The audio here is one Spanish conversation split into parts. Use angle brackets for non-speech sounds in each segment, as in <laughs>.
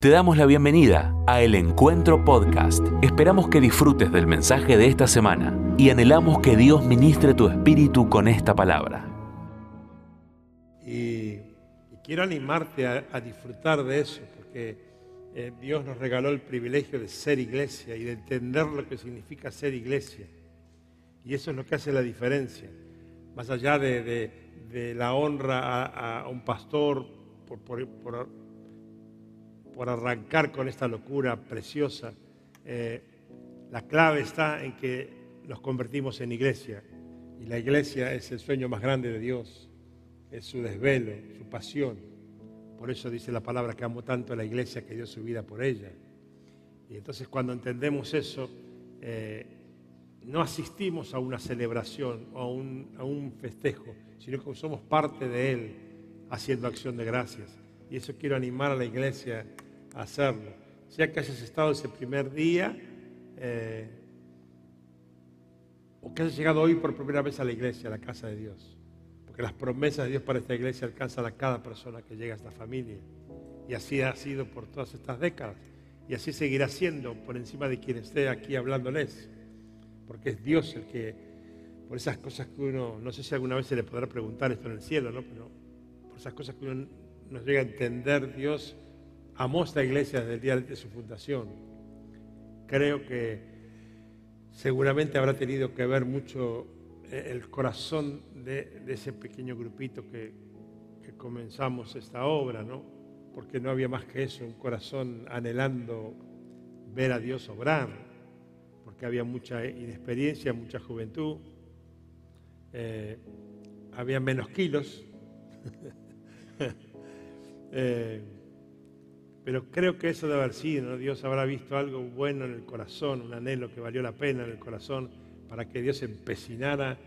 Te damos la bienvenida a El Encuentro Podcast. Esperamos que disfrutes del mensaje de esta semana y anhelamos que Dios ministre tu espíritu con esta palabra. Y, quiero animarte a, disfrutar de eso, porque eh, Dios nos regaló el privilegio de ser iglesia y de entender lo que significa ser iglesia. Y eso es lo que hace la diferencia. Más allá de, la honra a, un pastor por- por arrancar con esta locura preciosa, eh, la clave está en que nos convertimos en iglesia. Y la iglesia es el sueño más grande de Dios, es su desvelo, su pasión. Por eso dice la palabra que amo tanto a la iglesia que dio su vida por ella. Y entonces cuando entendemos eso, eh, no asistimos a una celebración o a un, a un festejo, sino que somos parte de Él haciendo acción de gracias. Y eso quiero animar a la iglesia hacerlo. Sea que hayas estado ese primer día eh, o que hayas llegado hoy por primera vez a la iglesia, a la casa de Dios. Porque las promesas de Dios para esta iglesia alcanzan a cada persona que llega a esta familia. Y así ha sido por todas estas décadas. Y así seguirá siendo por encima de quien esté aquí hablándoles. Porque es Dios el que, por esas cosas que uno, no sé si alguna vez se le podrá preguntar esto en el cielo, ¿no? Pero por esas cosas que uno nos llega a entender, Dios amó esta iglesia desde el día de su fundación. Creo que seguramente habrá tenido que ver mucho eh, el corazón de, ese pequeño grupito que, que comenzamos esta obra, ¿no? Porque no había más que eso, un corazón anhelando ver a Dios obrar, porque había mucha inexperiencia, mucha juventud, eh, había menos kilos, <laughs> Eh, pero creo que eso debe haber sido. Dios habrá visto algo bueno en el corazón, un anhelo que valió la pena en el corazón para que Dios empecinara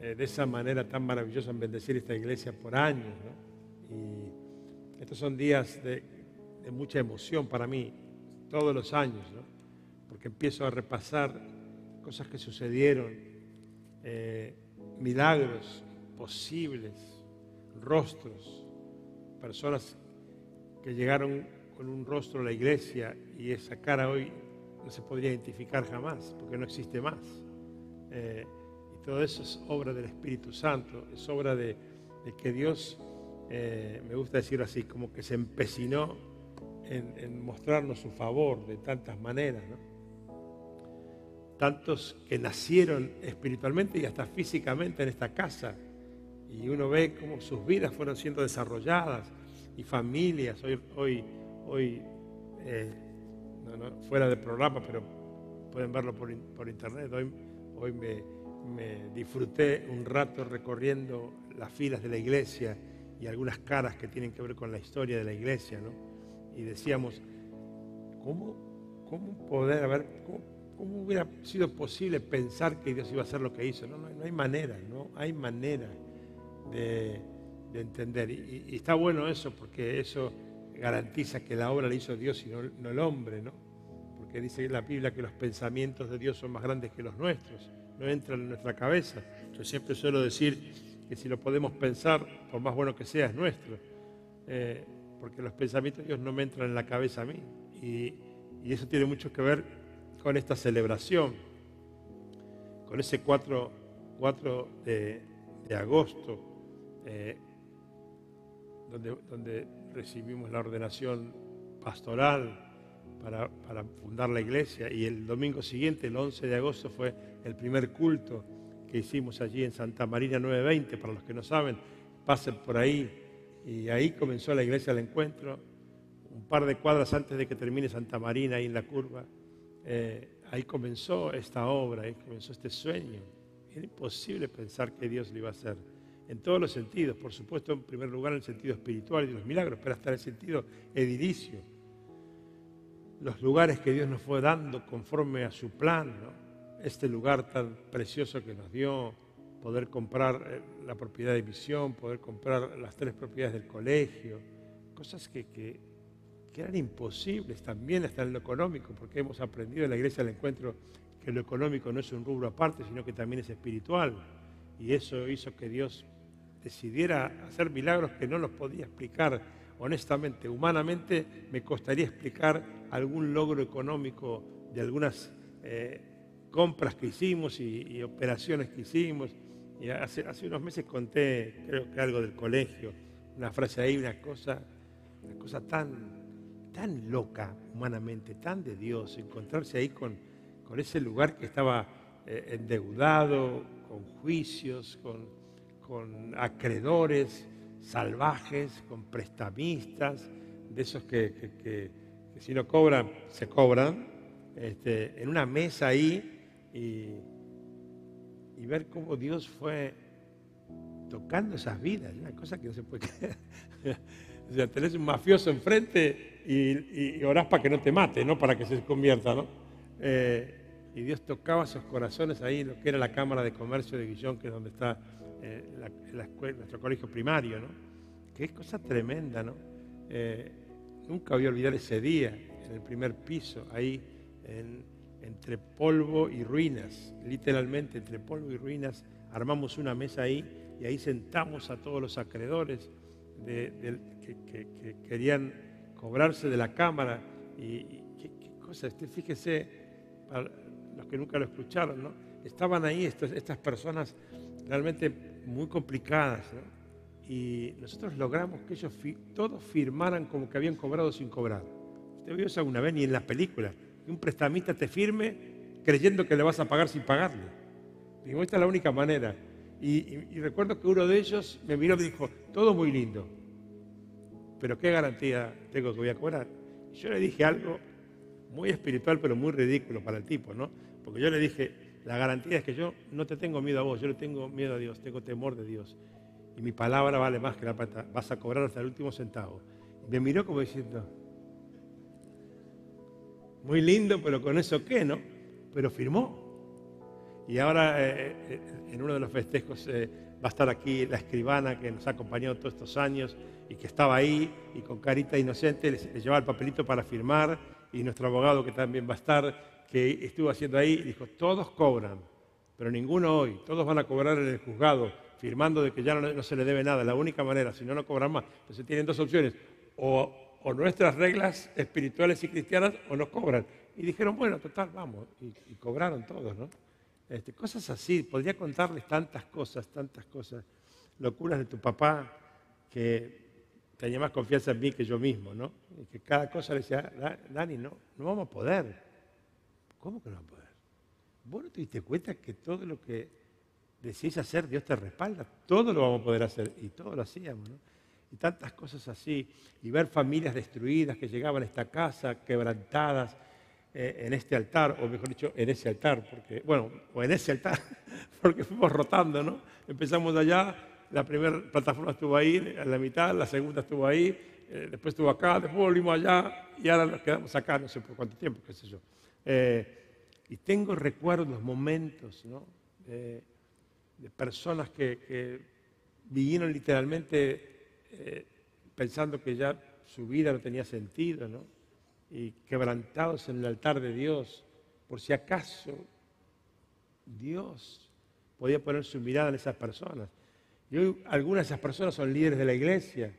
eh, de esa manera tan maravillosa en bendecir esta iglesia por años. ¿no? Y estos son días de, de mucha emoción para mí, todos los años, ¿no? porque empiezo a repasar cosas que sucedieron, eh, milagros posibles, rostros, personas que llegaron con un rostro la iglesia y esa cara hoy no se podría identificar jamás, porque no existe más. Eh, y todo eso es obra del Espíritu Santo, es obra de, que Dios, eh, me gusta decirlo así, como que se empecinó en, mostrarnos su favor de tantas maneras. Tantos que nacieron espiritualmente y hasta físicamente en esta casa, y uno ve cómo sus vidas fueron siendo desarrolladas y familias. Hoy, hoy, hoy eh, no, no, fuera del programa, pero pueden verlo por, por internet. Hoy, hoy me, me disfruté un rato recorriendo las filas de la iglesia y algunas caras que tienen que ver con la historia de la iglesia, ¿no? Y decíamos, ¿cómo, cómo poder haber, cómo, cómo hubiera sido posible pensar que Dios iba a hacer lo que hizo? No, no, no hay manera, no hay manera de, de entender. Y- y está bueno eso, porque eso garantiza que la obra la hizo Dios y no, el hombre, ¿no? Porque dice la Biblia que los pensamientos de Dios son más grandes que los nuestros, no entran en nuestra cabeza. Yo siempre suelo decir que si lo podemos pensar, por más bueno que sea, es nuestro. Eh, porque los pensamientos de Dios no me entran en la cabeza a mí. Y, eso tiene mucho que ver con esta celebración, con ese 4, 4 de, agosto, eh, donde recibimos la ordenación pastoral para, para fundar la iglesia. Y el domingo siguiente, el 11 de agosto, fue el primer culto que hicimos allí en Santa Marina 920. Para los que no saben, pasen por ahí. Y ahí comenzó la iglesia del encuentro, un par de cuadras antes de que termine Santa Marina, ahí en la curva. Eh, ahí comenzó esta obra, ahí comenzó este sueño. Era imposible pensar que Dios lo iba a hacer en todos los sentidos, por supuesto, en primer lugar en el sentido espiritual y de los milagros, pero hasta en el sentido edilicio. Los lugares que Dios nos fue dando conforme a su plan, este lugar tan precioso que nos dio, poder comprar eh, la propiedad de misión, poder comprar las tres propiedades del colegio, cosas que, que, que eran imposibles también hasta en lo económico, porque hemos aprendido en la iglesia del encuentro que lo económico no es un rubro aparte, sino que también es espiritual. Y eso hizo que Dios decidiera hacer milagros que no los podía explicar honestamente, humanamente, me costaría explicar algún logro económico de algunas eh, compras que hicimos y, operaciones que hicimos. Y hace, unos meses conté, creo que algo del colegio, una frase ahí, una cosa, una cosa tan, tan loca humanamente, tan de Dios, encontrarse ahí con, con ese lugar que estaba eh, endeudado, con juicios, con, con acreedores salvajes, con prestamistas, de esos que, si no cobran, se cobran, este, en una mesa ahí y, ver cómo Dios fue tocando esas vidas, una cosa que no se puede creer. <laughs> o sea, tenés un mafioso enfrente y, y, orás para que no te mate, no para que se convierta, ¿no? Eh, y Dios tocaba esos corazones ahí, lo que era la Cámara de Comercio de Guillón, que es donde está eh, la, escuela, nuestro colegio primario, ¿no? Qué cosa tremenda, ¿no? Eh, nunca voy a olvidar ese día, en el primer piso, ahí entre polvo y ruinas, literalmente entre polvo y ruinas, armamos una mesa ahí y ahí sentamos a todos los acreedores que, querían cobrarse de la cámara. Y, qué, cosa, este, fíjese, para los que nunca lo escucharon, ¿no? estaban ahí estas personas realmente muy complicadas. Y nosotros logramos que ellos todos firmaran como que habían cobrado sin cobrar. Usted vio eso alguna vez, ni en las películas, que un prestamista te firme creyendo que le vas a pagar sin pagarle. Digo, esta es la única manera. Y, recuerdo que uno de ellos me miró y me dijo, todo muy lindo, pero ¿qué garantía tengo que voy a cobrar? yo le dije algo muy espiritual, pero muy ridículo para el tipo, ¿no? Porque yo le dije, la garantía es que yo no te tengo miedo a vos, yo le tengo miedo a Dios, tengo temor de Dios. Y mi palabra vale más que la plata, vas a cobrar hasta el último centavo. Y me miró como diciendo, muy lindo, pero con eso qué, ¿no? Pero firmó. Y ahora eh, eh, en uno de los festejos eh, va a estar aquí la escribana que nos ha acompañado todos estos años y que estaba ahí y con carita inocente le, le llevaba el papelito para firmar y nuestro abogado que también va a estar que estuvo haciendo ahí, dijo, todos cobran, pero ninguno hoy, todos van a cobrar en el juzgado, firmando de que ya no, se le debe nada, la única manera, si no, no cobran más. Entonces tienen dos opciones, o, nuestras reglas espirituales y cristianas o nos cobran. Y dijeron, bueno, total, vamos, y, cobraron todos, ¿no? Este, cosas así, podría contarles tantas cosas, tantas cosas, locuras de tu papá que tenía más confianza en mí que yo mismo, ¿no? Y que cada cosa le decía, Dani, no, no vamos a poder. ¿Cómo que no va a poder? Vos no te diste cuenta que todo lo que decís hacer, Dios te respalda. Todo lo vamos a poder hacer. Y todo lo hacíamos, ¿no? Y tantas cosas así. Y ver familias destruidas que llegaban a esta casa, quebrantadas eh, en este altar, o mejor dicho, en ese altar, porque, bueno, o en ese altar, <laughs> porque fuimos rotando, ¿no? Empezamos allá, la primera plataforma estuvo ahí, en la mitad, la segunda estuvo ahí, eh, después estuvo acá, después volvimos allá, y ahora nos quedamos acá, no sé por cuánto tiempo, qué sé yo. Eh, y tengo recuerdos, momentos, de personas que, vinieron literalmente eh, pensando que ya su vida no tenía sentido, ¿no? Y quebrantados en el altar de Dios, por si acaso Dios podía poner su mirada en esas personas. Y hoy algunas de esas personas son líderes de la iglesia.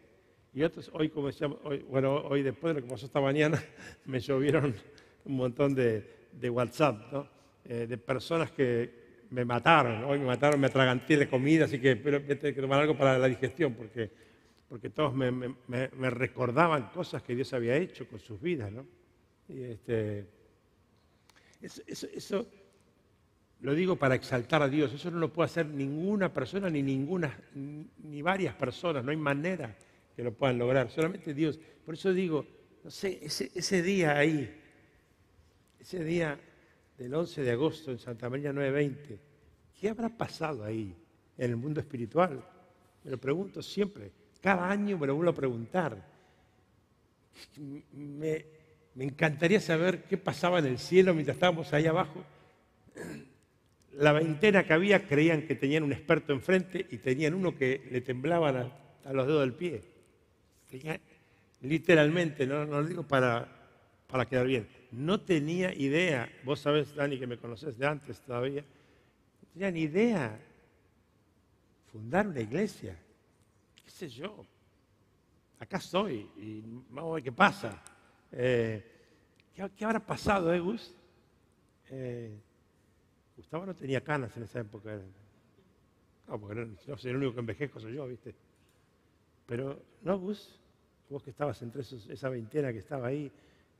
Y otros, hoy, como decíamos, hoy, bueno, hoy después de lo que pasó esta mañana, <laughs> me llovieron un montón de, de WhatsApp, ¿no? Eh, de personas que me mataron, hoy me mataron, me atraganté de comida, así que pero tengo que tomar algo para la digestión, porque, porque todos me, recordaban cosas que Dios había hecho con sus vidas, ¿no? Y este, eso, lo digo para exaltar a Dios, eso no lo puede hacer ninguna persona, ni ninguna, ni varias personas, no hay manera que lo puedan lograr, solamente Dios. Por eso digo, no sé, ese día ahí, ese día del 11 de agosto en Santa María 920, ¿qué habrá pasado ahí en el mundo espiritual? Me lo pregunto siempre, cada año me lo vuelvo a preguntar. Me, encantaría saber qué pasaba en el cielo mientras estábamos ahí abajo. La veintena que había creían que tenían un experto enfrente y tenían uno que le temblaban a, los dedos del pie. literalmente, no, no lo digo para, para quedar bien no tenía idea, vos sabés, Dani, que me conoces de antes todavía, no tenía ni idea fundar una iglesia, qué sé yo. acá estoy y vamos a ver qué pasa. Eh, ¿qué, habrá pasado, eh, Gus? Eh, Gustavo no tenía canas en esa época. No, porque no, soy el único que envejezco, soy yo, ¿viste? Pero, ¿no, Gus? Vos que estabas entre esa veintena que estaba ahí,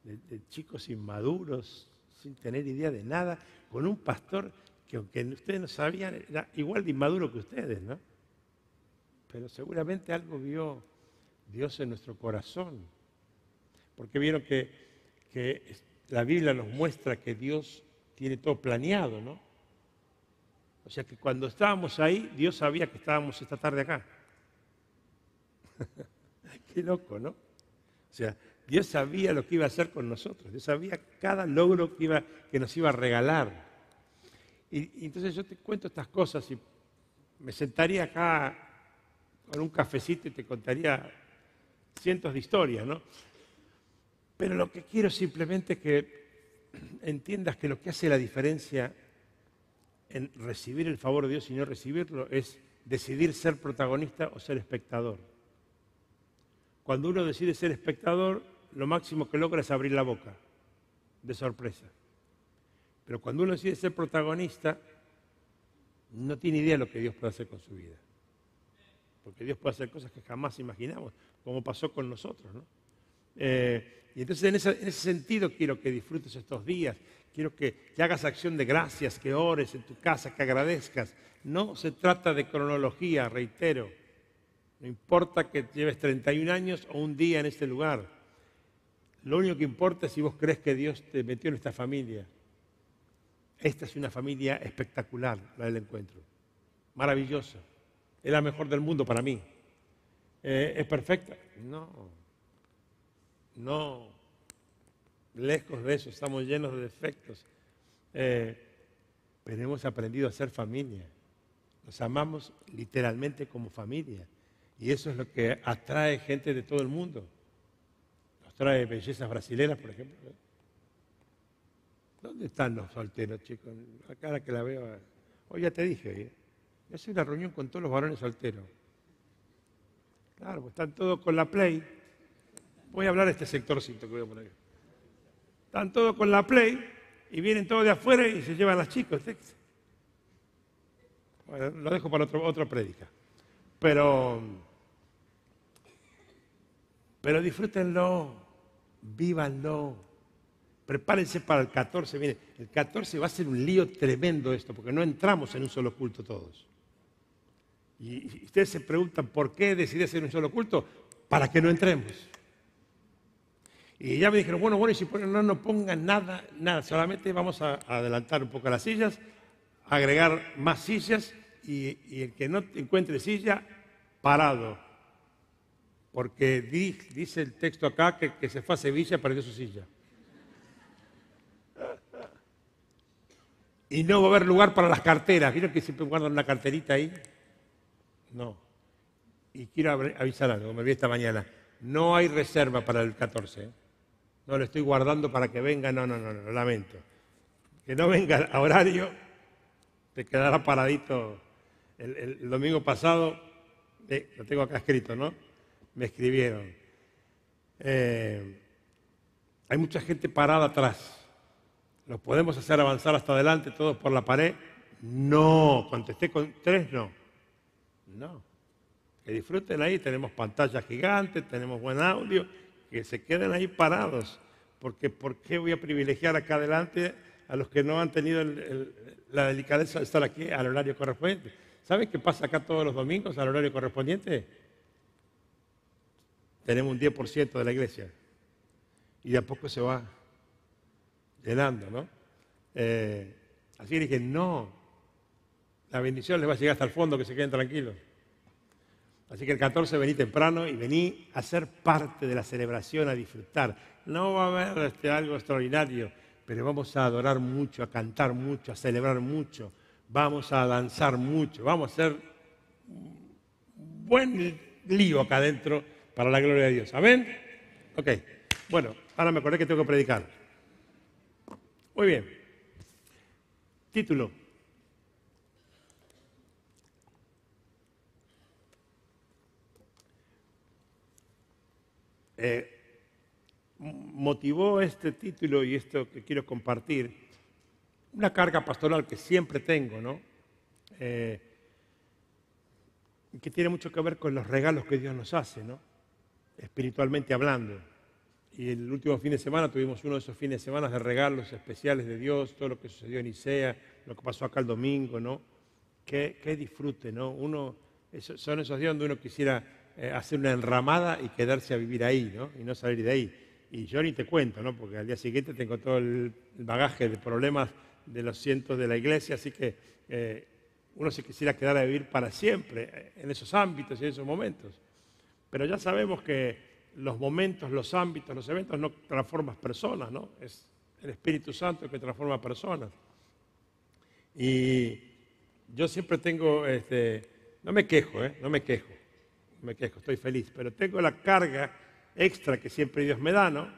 de, chicos inmaduros, sin tener idea de nada, con un pastor que aunque ustedes no sabían, era igual de inmaduro que ustedes, ¿no? Pero seguramente algo vio Dios en nuestro corazón. Porque vieron que, que la Biblia nos muestra que Dios tiene todo planeado, ¿no? O sea que cuando estábamos ahí, Dios sabía que estábamos esta tarde acá. <laughs> Qué loco, ¿no? O sea, Dios sabía lo que iba a hacer con nosotros, Dios sabía cada logro que, nos iba a regalar. Y, entonces yo te cuento estas cosas y me sentaría acá con un cafecito y te contaría cientos de historias, ¿no? Pero lo que quiero simplemente es que entiendas que lo que hace la diferencia en recibir el favor de Dios y no recibirlo es decidir ser protagonista o ser espectador. Cuando uno decide ser espectador, lo máximo que logra es abrir la boca, de sorpresa. Pero cuando uno decide ser protagonista, no tiene idea de lo que Dios puede hacer con su vida. Porque Dios puede hacer cosas que jamás imaginamos, como pasó con nosotros. ¿no? Eh, y entonces en ese, sentido quiero que disfrutes estos días, quiero que, que, hagas acción de gracias, que ores en tu casa, que agradezcas. No se trata de cronología, reitero. No importa que lleves 31 años o un día en este lugar. Lo único que importa es si vos crees que Dios te metió en esta familia. Esta es una familia espectacular, la del encuentro. Maravillosa. Es la mejor del mundo para mí. Eh, ¿Es perfecta? No. No. Lejos de eso, estamos llenos de defectos. Eh, pero hemos aprendido a ser familia. Nos amamos literalmente como familia. Y eso es lo que atrae gente de todo el mundo. Trae bellezas brasileras, por ejemplo. ¿Dónde están los solteros, chicos? La cara que la veo. Hoy ya te dije, ¿eh? Yo hace una reunión con todos los varones solteros. Claro, pues están todos con la Play. Voy a hablar de este sectorcito que voy a poner. Están todos con la Play y vienen todos de afuera y se llevan las chicas. Bueno, lo dejo para otro, otra prédica. Pero, pero disfrútenlo, vívanlo, prepárense para el 14. Mire, el 14 va a ser un lío tremendo esto, porque no entramos en un solo culto todos. Y ustedes se preguntan por qué decidí hacer un solo culto, para que no entremos. Y ya me dijeron, bueno, bueno, y si no nos pongan nada, nada, solamente vamos a adelantar un poco las sillas, agregar más sillas y, el que no encuentre silla, parado. Porque dice el texto acá que, se fue a Sevilla perdió su silla. Y no va a haber lugar para las carteras. ¿Vieron que siempre guardan una carterita ahí? No. Y quiero avisar algo, me vi esta mañana. No hay reserva para el 14. ¿eh? No lo estoy guardando para que venga. No, no, no, no, lo lamento. Que no venga a horario, te quedará paradito el, domingo pasado, eh, lo tengo acá escrito, ¿no? Me escribieron. Eh, hay mucha gente parada atrás. ¿Los podemos hacer avanzar hasta adelante todos por la pared? No, contesté con tres, no. No. Que disfruten ahí, tenemos pantalla gigante, tenemos buen audio, que se queden ahí parados. Porque ¿por qué voy a privilegiar acá adelante a los que no han tenido la delicadeza de estar aquí al horario correspondiente? ¿Saben qué pasa acá todos los domingos al horario correspondiente? Tenemos un 10% de la iglesia. Y de a poco se va llenando, ¿no? Eh, así dije, no, la bendición les va a llegar hasta el fondo, que se queden tranquilos. Así que el 14 vení temprano y vení a ser parte de la celebración, a disfrutar. No va a haber este, algo extraordinario, pero vamos a adorar mucho, a cantar mucho, a celebrar mucho vamos a danzar mucho, vamos a hacer buen lío acá adentro para la gloria de Dios. ¿Amén? Ok, bueno, ahora me acordé que tengo que predicar. Muy bien. Título. eh, motivó este título y esto que quiero compartir, una carga pastoral que siempre tengo, ¿no? Eh, que tiene mucho que ver con los regalos que Dios nos hace, ¿no? Espiritualmente hablando. Y el último fin de semana tuvimos uno de esos fines de semana de regalos especiales de Dios, todo lo que sucedió en Isea, lo que pasó acá el domingo, ¿no? Qué, disfrute, ¿no? Uno, son esos días donde uno quisiera eh, hacer una enramada y quedarse a vivir ahí, ¿no? Y no salir de ahí. Y yo ni te cuento, ¿no? Porque al día siguiente tengo todo el bagaje de problemas de los cientos de la iglesia, así que eh, uno se quisiera quedar a vivir para siempre eh, en esos ámbitos y en esos momentos. Pero ya sabemos que los momentos, los ámbitos, los eventos no transforman personas, ¿no? Es el Espíritu Santo que transforma personas. Y yo siempre tengo, este, no me quejo, ¿eh? no me quejo, no me quejo, estoy feliz, pero tengo la carga extra que siempre Dios me da, ¿no?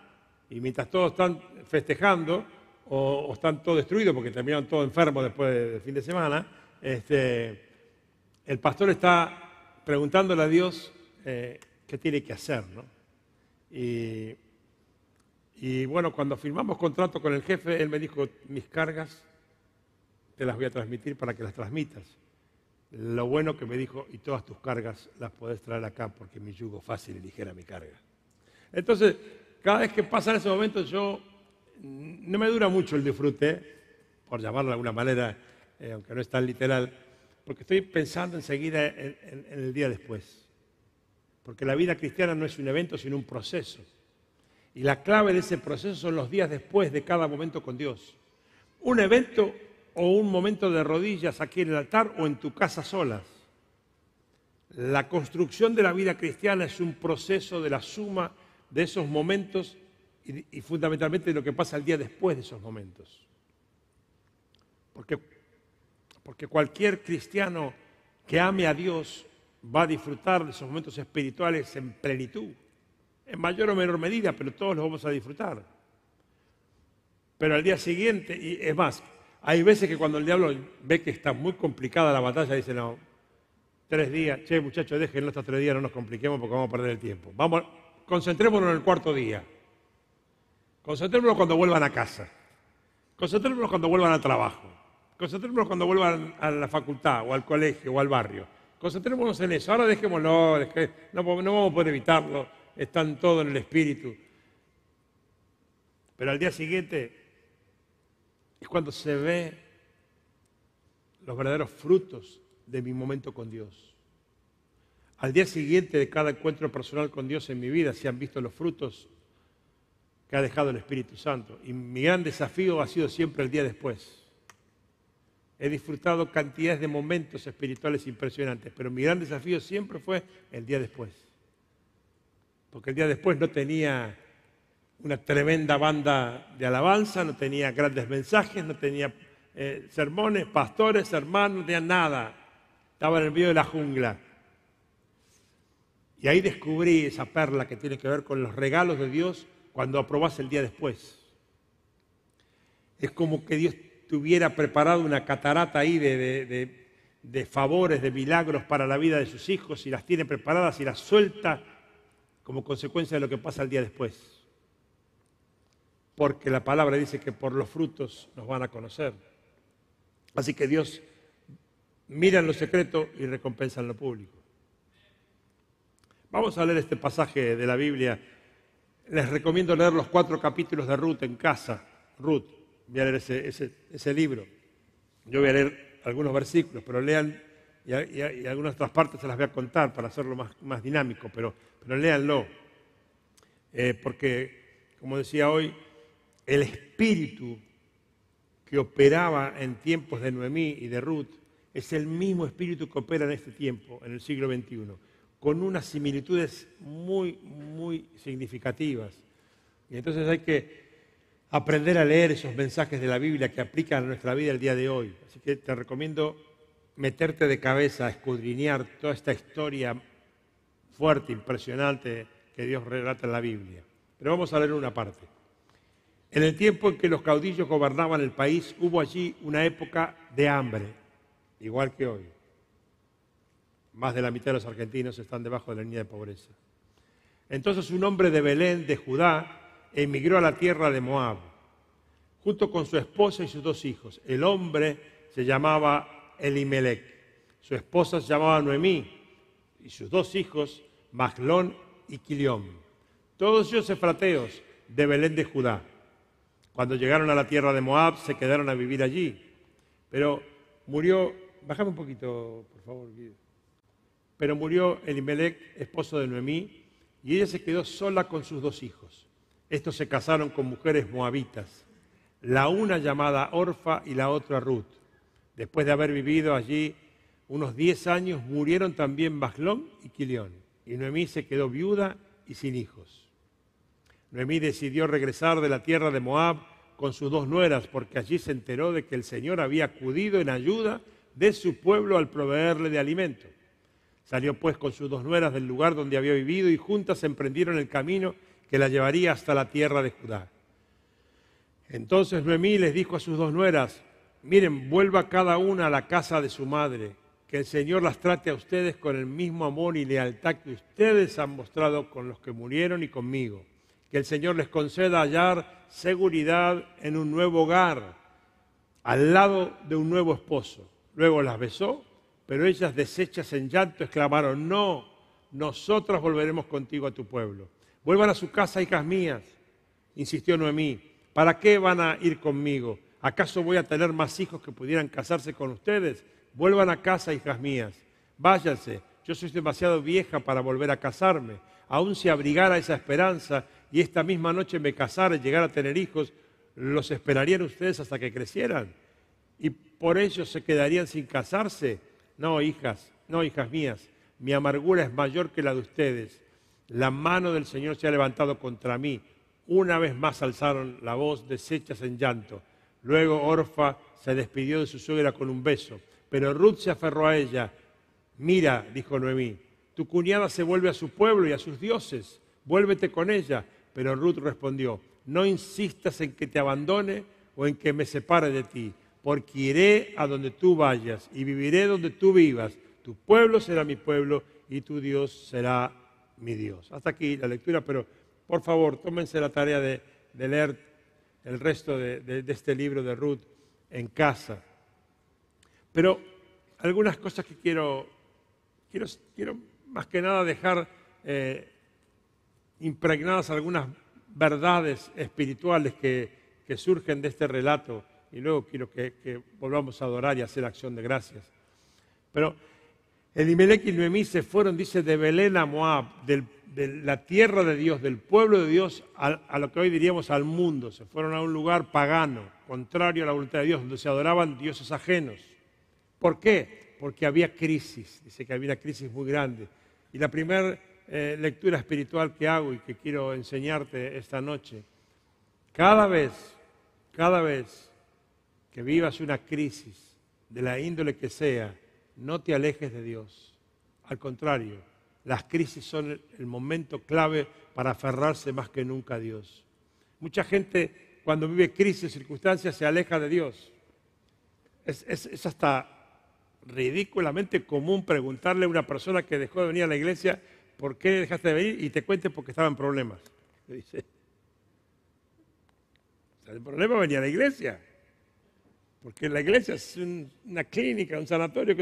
Y mientras todos están festejando o, están todos destruidos porque terminaron todos enfermos después del fin de semana, este, el pastor está preguntándole a Dios eh, qué tiene que hacer, ¿no? Y, bueno, cuando firmamos contrato con el jefe, él me dijo, mis cargas te las voy a transmitir para que las transmitas. Lo bueno que me dijo, y todas tus cargas las podés traer acá porque mi yugo fácil y ligera mi carga. Entonces, cada vez que pasan esos momentos, yo no me dura mucho el disfrute, por llamarlo de alguna manera, eh, aunque no es tan literal, porque estoy pensando enseguida en el día después. Porque la vida cristiana no es un evento, sino un proceso. Y la clave de ese proceso son los días después de cada momento con Dios. Un evento o un momento de rodillas aquí en el altar o en tu casa solas. La construcción de la vida cristiana es un proceso de la suma de esos momentos y, fundamentalmente de lo que pasa el día después de esos momentos. Porque, porque cualquier cristiano que ame a Dios va a disfrutar de esos momentos espirituales en plenitud, en mayor o menor medida, pero todos los vamos a disfrutar. Pero al día siguiente, y es más, hay veces que cuando el diablo ve que está muy complicada la batalla, dice, no, tres días, che muchachos, déjenlo estos tres días, no nos compliquemos porque vamos a perder el tiempo. Vamos, concentrémonos en el cuarto día. Concentrémonos cuando vuelvan a casa. Concentrémonos cuando vuelvan al trabajo. Concentrémonos cuando vuelvan a la facultad o al colegio o al barrio. Concentrémonos en eso. Ahora dejémoslo, no, no vamos a poder evitarlo. Están todos en el espíritu. Pero al día siguiente es cuando se ve los verdaderos frutos de mi momento con Dios. Al día siguiente de cada encuentro personal con Dios en mi vida se han visto los frutos que ha dejado el Espíritu Santo. Y mi gran desafío ha sido siempre el día después. He disfrutado cantidades de momentos espirituales impresionantes, pero mi gran desafío siempre fue el día después. Porque el día después no tenía una tremenda banda de alabanza, no tenía grandes mensajes, no tenía eh, sermones, pastores, hermanos, no tenía nada. Estaba en el medio de la jungla. Y ahí descubrí esa perla que tiene que ver con los regalos de Dios cuando aprobás el día después. Es como que Dios tuviera preparado una catarata ahí de, favores, de milagros para la vida de sus hijos y las tiene preparadas y las suelta como consecuencia de lo que pasa el día después. Porque la palabra dice que por los frutos nos van a conocer. Así que Dios mira en lo secreto y recompensa en lo público. Vamos a leer este pasaje de la Biblia. Les recomiendo leer los cuatro capítulos de Ruth en casa. Ruth, voy a leer ese, libro. Yo voy a leer algunos versículos, pero lean, y, algunas otras partes se las voy a contar para hacerlo más, dinámico, pero, pero léanlo. Eh, porque, como decía hoy, el espíritu que operaba en tiempos de Noemí y de Ruth es el mismo espíritu que opera en este tiempo, en el siglo XXI, con unas similitudes muy, muy significativas. Y entonces hay que aprender a leer esos mensajes de la Biblia que aplican a nuestra vida el día de hoy. Así que te recomiendo meterte de cabeza a escudriñar toda esta historia fuerte, impresionante que Dios relata en la Biblia. Pero vamos a leer una parte. En el tiempo en que los caudillos gobernaban el país, hubo allí una época de hambre, igual que hoy. Más de la mitad de los argentinos están debajo de la línea de pobreza. Entonces un hombre de Belén, de Judá, emigró a la tierra de Moab, junto con su esposa y sus dos hijos. El hombre se llamaba Elimelech, su esposa se llamaba Noemí, y sus dos hijos, Maglón y Quilión. Todos ellos efrateos de Belén de Judá. Cuando llegaron a la tierra de Moab, se quedaron a vivir allí. Pero murió, bájame un poquito, por favor, Pero murió Elimelech, esposo de Noemí, y ella se quedó sola con sus dos hijos. Estos se casaron con mujeres moabitas, la una llamada Orfa y la otra Ruth. Después de haber vivido allí unos diez años, murieron también Baslón y Quilión, y Noemí se quedó viuda y sin hijos. Noemí decidió regresar de la tierra de Moab con sus dos nueras, porque allí se enteró de que el Señor había acudido en ayuda de su pueblo al proveerle de alimento. Salió pues con sus dos nueras del lugar donde había vivido y juntas emprendieron el camino que la llevaría hasta la tierra de Judá. Entonces Noemí les dijo a sus dos nueras, miren, vuelva cada una a la casa de su madre, que el Señor las trate a ustedes con el mismo amor y lealtad que ustedes han mostrado con los que murieron y conmigo. Que el Señor les conceda hallar seguridad en un nuevo hogar, al lado de un nuevo esposo. Luego las besó pero ellas, deshechas en llanto, exclamaron, no, nosotras volveremos contigo a tu pueblo. Vuelvan a su casa, hijas mías, insistió Noemí. ¿Para qué van a ir conmigo? ¿Acaso voy a tener más hijos que pudieran casarse con ustedes? Vuelvan a casa, hijas mías. Váyanse. Yo soy demasiado vieja para volver a casarme. Aun si abrigara esa esperanza y esta misma noche me casara y llegara a tener hijos, ¿los esperarían ustedes hasta que crecieran? ¿Y por ello se quedarían sin casarse? No, hijas, no, hijas mías, mi amargura es mayor que la de ustedes. La mano del Señor se ha levantado contra mí. Una vez más alzaron la voz, deshechas en llanto. Luego Orfa se despidió de su suegra con un beso, pero Ruth se aferró a ella. Mira, dijo Noemí, tu cuñada se vuelve a su pueblo y a sus dioses. Vuélvete con ella. Pero Ruth respondió, no insistas en que te abandone o en que me separe de ti porque iré a donde tú vayas y viviré donde tú vivas. Tu pueblo será mi pueblo y tu Dios será mi Dios. Hasta aquí la lectura, pero por favor, tómense la tarea de, leer el resto de, este libro de Ruth en casa. Pero algunas cosas que quiero, quiero, quiero más que nada dejar eh, impregnadas algunas verdades espirituales que, que surgen de este relato y luego quiero que, volvamos a adorar y hacer acción de gracias. Pero Elimelech y Noemí se fueron, dice, de Belén a Moab, de la tierra de Dios, del pueblo de Dios, a, lo que hoy diríamos al mundo. Se fueron a un lugar pagano, contrario a la voluntad de Dios, donde se adoraban dioses ajenos. ¿Por qué? Porque había crisis, dice que había crisis muy grande. Y la primera eh, lectura espiritual que hago y que quiero enseñarte esta noche, cada vez, cada vez que vivas una crisis de la índole que sea, no te alejes de Dios. Al contrario, las crisis son el momento clave para aferrarse más que nunca a Dios. Mucha gente cuando vive crisis, circunstancias, se aleja de Dios. Es, hasta ridículamente común preguntarle a una persona que dejó de venir a la iglesia, ¿por qué dejaste de venir? Y te cuente porque estaba en problemas. Dice, el problema venía a la iglesia. Porque la iglesia es una clínica, un sanatorio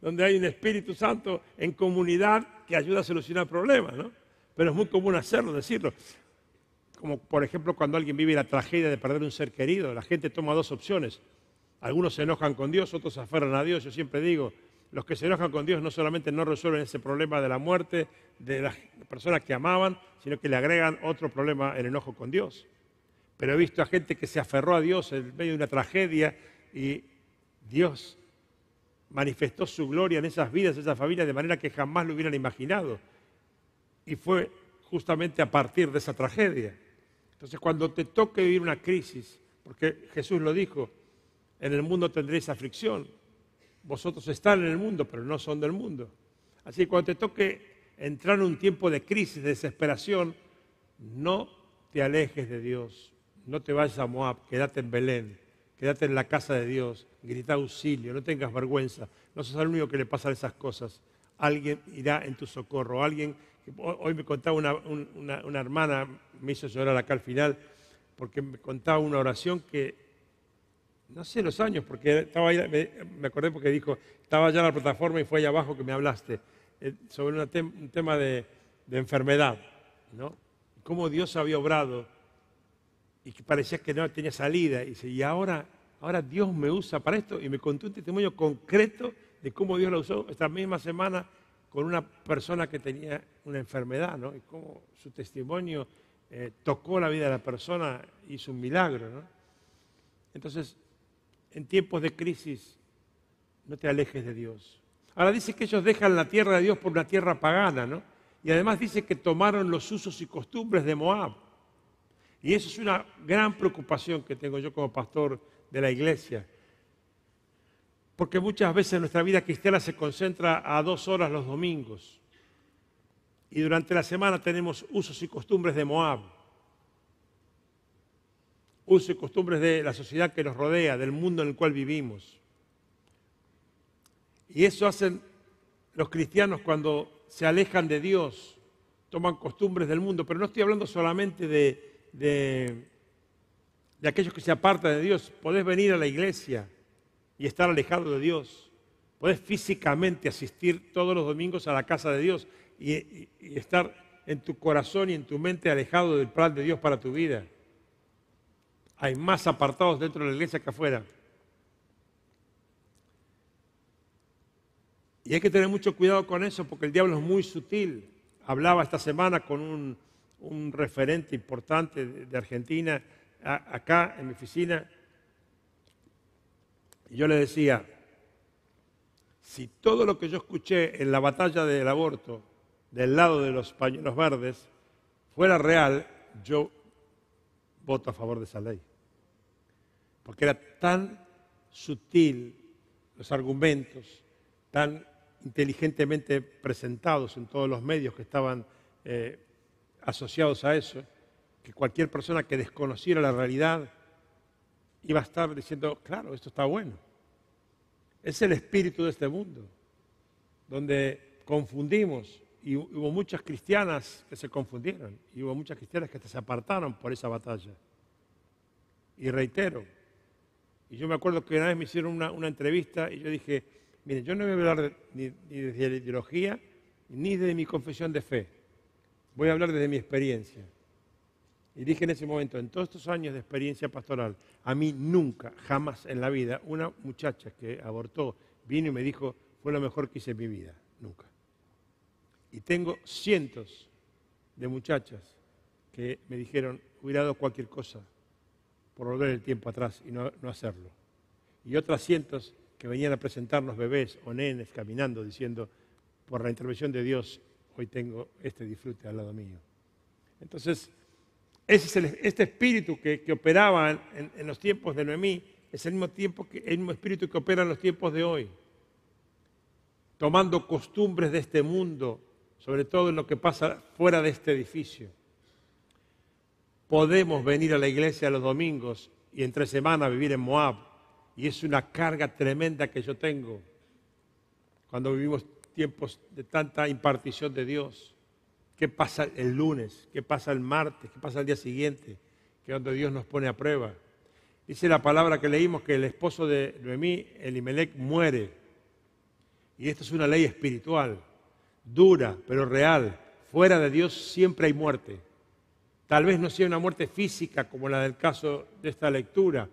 donde hay un Espíritu Santo en comunidad que ayuda a solucionar problemas, ¿no? Pero es muy común hacerlo, decirlo. Como por ejemplo cuando alguien vive la tragedia de perder un ser querido, la gente toma dos opciones. Algunos se enojan con Dios, otros se aferran a Dios. Yo siempre digo, los que se enojan con Dios no solamente no resuelven ese problema de la muerte de las personas que amaban, sino que le agregan otro problema, el enojo con Dios. Pero he visto a gente que se aferró a Dios en medio de una tragedia y Dios manifestó su gloria en esas vidas, en esas familias, de manera que jamás lo hubieran imaginado. Y fue justamente a partir de esa tragedia. Entonces, cuando te toque vivir una crisis, porque Jesús lo dijo, en el mundo tendréis aflicción. Vosotros están en el mundo, pero no son del mundo. Así que cuando te toque entrar en un tiempo de crisis, de desesperación, no te alejes de Dios. No te vayas a Moab, quédate en Belén quédate en la casa de Dios, grita auxilio, no tengas vergüenza, no seas el único que le pasan esas cosas. Alguien irá en tu socorro, alguien Hoy me contaba una, hermana, me hizo llorar acá al final, porque me contaba una oración que, no sé los años, porque estaba ahí, me, acordé porque dijo, estaba allá en la plataforma y fue allá abajo que me hablaste, eh, sobre un tema de, enfermedad, ¿no? Cómo Dios había obrado y que parecía que no tenía salida. Y dice, y ahora, ahora Dios me usa para esto. Y me contó un testimonio concreto de cómo Dios lo usó esta misma semana con una persona que tenía una enfermedad, ¿no? Y cómo su testimonio eh, tocó la vida de la persona, hizo un milagro, ¿no? Entonces, en tiempos de crisis, no te alejes de Dios. Ahora dice que ellos dejan la tierra de Dios por una tierra pagana, ¿no? Y además dice que tomaron los usos y costumbres de Moab. Y eso es una gran preocupación que tengo yo como pastor de la iglesia porque muchas veces nuestra vida cristiana se concentra a dos horas los domingos. Y durante la semana tenemos usos y costumbres de Moab, usos y costumbres de la sociedad que nos rodea, del mundo en el cual vivimos. Y eso hacen los cristianos cuando se alejan de Dios, toman costumbres del mundo, pero no estoy hablando solamente de, de, aquellos que se apartan de Dios. Podés venir a la iglesia y estar alejado de Dios. Puedes físicamente asistir todos los domingos a la casa de Dios y, estar en tu corazón y en tu mente alejado del plan de Dios para tu vida. Hay más apartados dentro de la iglesia que afuera. Y hay que tener mucho cuidado con eso porque el diablo es muy sutil. Hablaba esta semana con un, referente importante de, Argentina acá en mi oficina y yo le decía, si todo lo que yo escuché en la batalla del aborto del lado de los pañuelos verdes fuera real, yo voto a favor de esa ley. Porque era tan sutil los argumentos, tan inteligentemente presentados en todos los medios que estaban eh, asociados a eso, que cualquier persona que desconociera la realidad iba a estar diciendo, claro, esto está bueno. Es el espíritu de este mundo, donde confundimos, y hubo muchas cristianas que se confundieron, y hubo muchas cristianas que se apartaron por esa batalla. Y reitero, y yo me acuerdo que una vez me hicieron una, entrevista y yo dije, mire, yo no voy a hablar ni, ni de ideología, ni de mi confesión de fe, voy a hablar desde mi experiencia. Y dije en ese momento, en todos estos años de experiencia pastoral, a mí nunca, jamás en la vida, una muchacha que abortó vino y me dijo, fue lo mejor que hice en mi vida, nunca. Y tengo cientos de muchachas que me dijeron, hubiera dado cualquier cosa por volver el tiempo atrás y no, no hacerlo. Y otras cientos que venían a presentarnos bebés o nenes caminando diciendo, por la intervención de Dios, hoy tengo este disfrute al lado mío. Entonces, este espíritu que, operaba en, los tiempos de Noemí es el mismo, tiempo que, el mismo espíritu que opera en los tiempos de hoy. Tomando costumbres de este mundo, sobre todo en lo que pasa fuera de este edificio. Podemos venir a la iglesia los domingos y entre semana vivir en Moab. Y es una carga tremenda que yo tengo cuando vivimos tiempos de tanta impartición de Dios. ¿Qué pasa el lunes? ¿Qué pasa el martes? ¿Qué pasa el día siguiente? Que donde Dios nos pone a prueba. Dice la palabra que leímos que el esposo de Noemí, Elimelech, muere. Y esto es una ley espiritual, dura, pero real. Fuera de Dios siempre hay muerte. Tal vez no sea una muerte física como la del caso de esta lectura,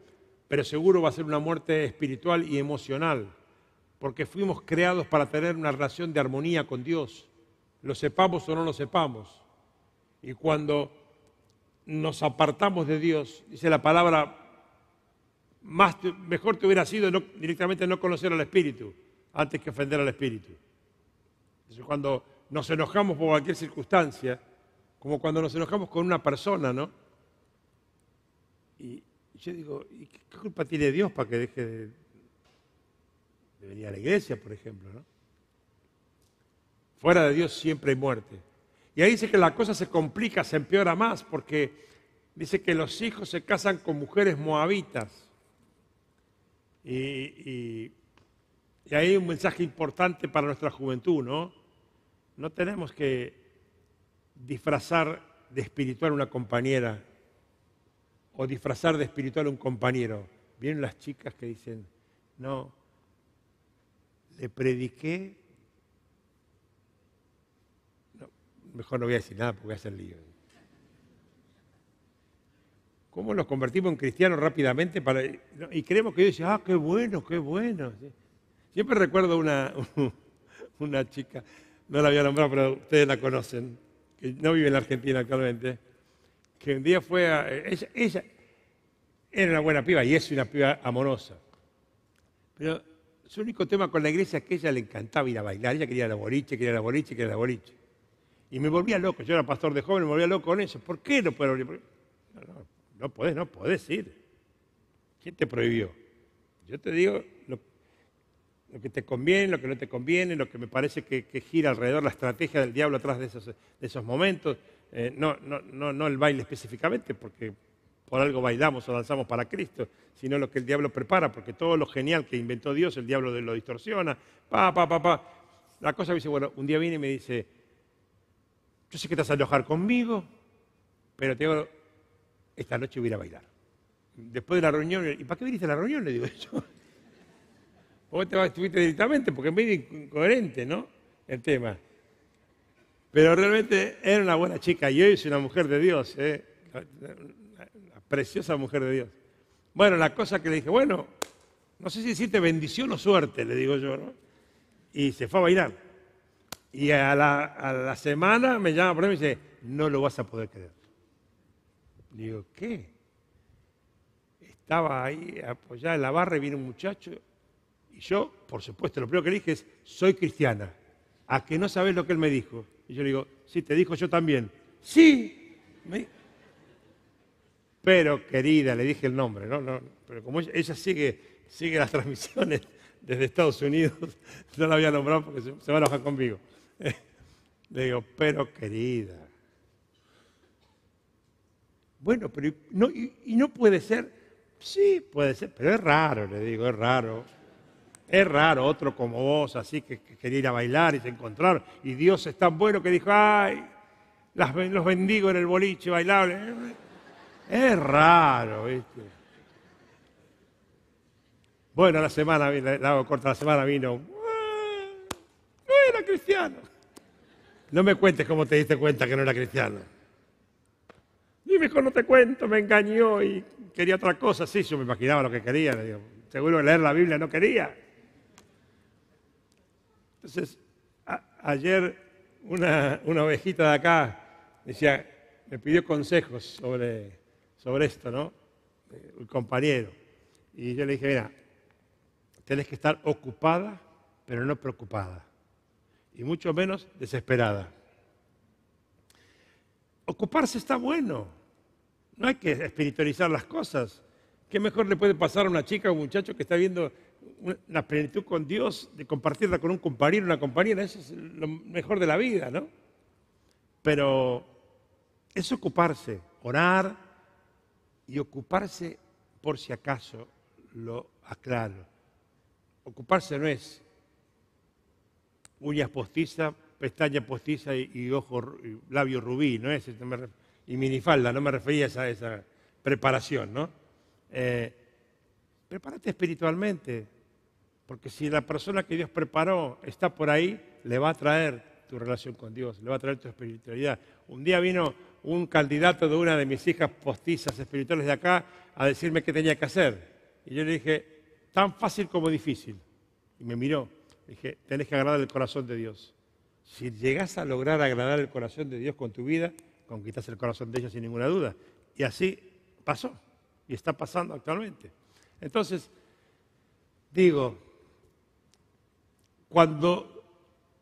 pero seguro va a ser una muerte espiritual y emocional, porque fuimos creados para tener una relación de armonía con Dios lo sepamos o no lo sepamos. Y cuando nos apartamos de Dios, dice la palabra, más mejor te hubiera sido directamente no conocer al Espíritu antes que ofender al Espíritu. Entonces, cuando nos enojamos por cualquier circunstancia, como cuando nos enojamos con una persona, ¿no? Y yo digo, ¿y qué culpa tiene Dios para que deje de, de la iglesia, por ejemplo, ¿no? Fuera de Dios siempre hay muerte. Y ahí dice que la cosa se complica, se empeora más, porque dice que los hijos se casan con mujeres moabitas. Y, y, hay un mensaje importante para nuestra juventud, ¿no? No tenemos que disfrazar de espiritual una compañera o disfrazar de espiritual un compañero. Vienen las chicas que dicen, no, le prediqué, mejor no voy a decir nada porque voy a hacer lío. ¿Cómo nos convertimos en cristianos rápidamente? Para, y creemos que Dios dice, ah, qué bueno, qué bueno. Siempre recuerdo una, <laughs> una chica, no la voy a nombrar, pero ustedes la conocen, que no vive en la Argentina actualmente, que un día fue a, ella, ella era una buena piba y es una piba amorosa. Pero su único tema con la iglesia es que ella le encantaba ir a bailar, ella quería la boliche, quería la boliche, quería la boliche. Y me volvía loco, yo era pastor de joven, me volvía loco con eso. ¿Por qué no puedo ir? No, no, no podés ir. ¿Quién te prohibió? Yo te digo lo, que te conviene, lo que no te conviene, lo que me parece que, gira alrededor la estrategia del diablo atrás de esos, de esos momentos. Eh, no, no, no, no el baile específicamente, porque por algo bailamos o danzamos para Cristo, sino lo que el diablo prepara, porque todo lo genial que inventó Dios, el diablo lo distorsiona. Pa, pa, pa, pa. La cosa me dice, bueno, un día viene y me dice, yo sé que te vas a enojar conmigo, pero te esta noche voy a ir a bailar. Después de la reunión, ¿y para qué viniste a la reunión? Le digo <laughs> yo. Vos te vas, estuviste directamente, porque es medio incoherente, ¿no? El tema. Pero realmente era una buena chica y hoy es una mujer de Dios. ¿eh? Preciosa mujer de Dios. Bueno, la cosa que le dije, bueno, no sé si decirte bendición o suerte, le digo yo, ¿no? Y se fue a bailar. Y a la, semana me llama por ahí y me dice, no lo vas a poder creer. Digo, ¿qué? Estaba ahí apoyada en la barra y viene un muchacho y yo, por supuesto, lo primero que le dije es, soy cristiana. ¿A que no sabes lo que él me dijo? Y yo le digo, sí, te dijo yo también. Sí. Pero, querida, le dije el nombre, ¿no? no pero como ella, sigue, sigue las <laughs> transmisiones desde Estados Unidos, <laughs> no la voy a nombrar porque se, va a enojar conmigo. <laughs> Le digo, pero querida. Bueno, pero no, y, no puede ser. Sí, puede ser, pero es raro, le digo, es raro. Es raro, otro como vos, así que, quería ir a bailar y se encontraron. Y Dios es tan bueno que dijo, ay, los bendigo en el boliche bailable. Es raro, ¿viste? Bueno, la semana, la hago corta, la semana vino, no era cristiano. No me cuentes cómo te diste cuenta que no era cristiano. Y mejor no te cuento, me engañó y quería otra cosa. Sí, yo me imaginaba lo que quería. Seguro leer la Biblia no quería. Entonces, ayer una, una ovejita de acá decía, me pidió consejos sobre sobre esto, ¿no? El compañero. Y yo le dije, mira, tenés que estar ocupada, pero no preocupada. Y mucho menos desesperada. Ocuparse está bueno. No hay que espiritualizar las cosas. ¿Qué mejor le puede pasar a una chica o un muchacho que está viendo una plenitud con Dios, de compartirla con un compañero, una compañera? Eso es lo mejor de la vida, ¿no? Pero es ocuparse, orar, y ocuparse, por si acaso, lo aclaro. Ocuparse no es uñas postizas, pestaña postiza y, ojo, labio rubí, no es, y minifalda, no me refería a esa, preparación, ¿no? Eh, prepárate espiritualmente, porque si la persona que Dios preparó está por ahí, le va a traer tu relación con Dios, le va a traer tu espiritualidad. Un día vino un candidato de una de mis hijas postizas espirituales de acá a decirme qué tenía que hacer. Y yo le dije, tan fácil como difícil. Y me miró. Dije, tenés que agradar el corazón de Dios. Si llegas a lograr agradar el corazón de Dios con tu vida, conquistas el corazón de ella sin ninguna duda. Y así pasó. Y está pasando actualmente. Entonces, digo, cuando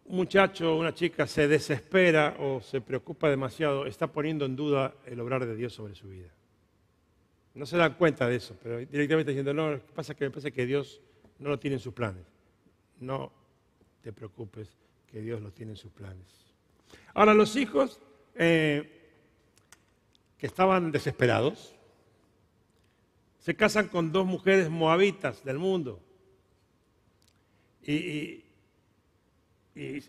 un muchacho o una chica se desespera o se preocupa demasiado, está poniendo en duda el obrar de Dios sobre su vida. No se dan cuenta de eso, pero directamente diciendo, no, lo que pasa es que me parece que Dios no lo tiene en sus planes. No te preocupes, que Dios lo tiene en sus planes. Ahora, los hijos eh, que estaban desesperados se casan con dos mujeres moabitas del mundo. y, y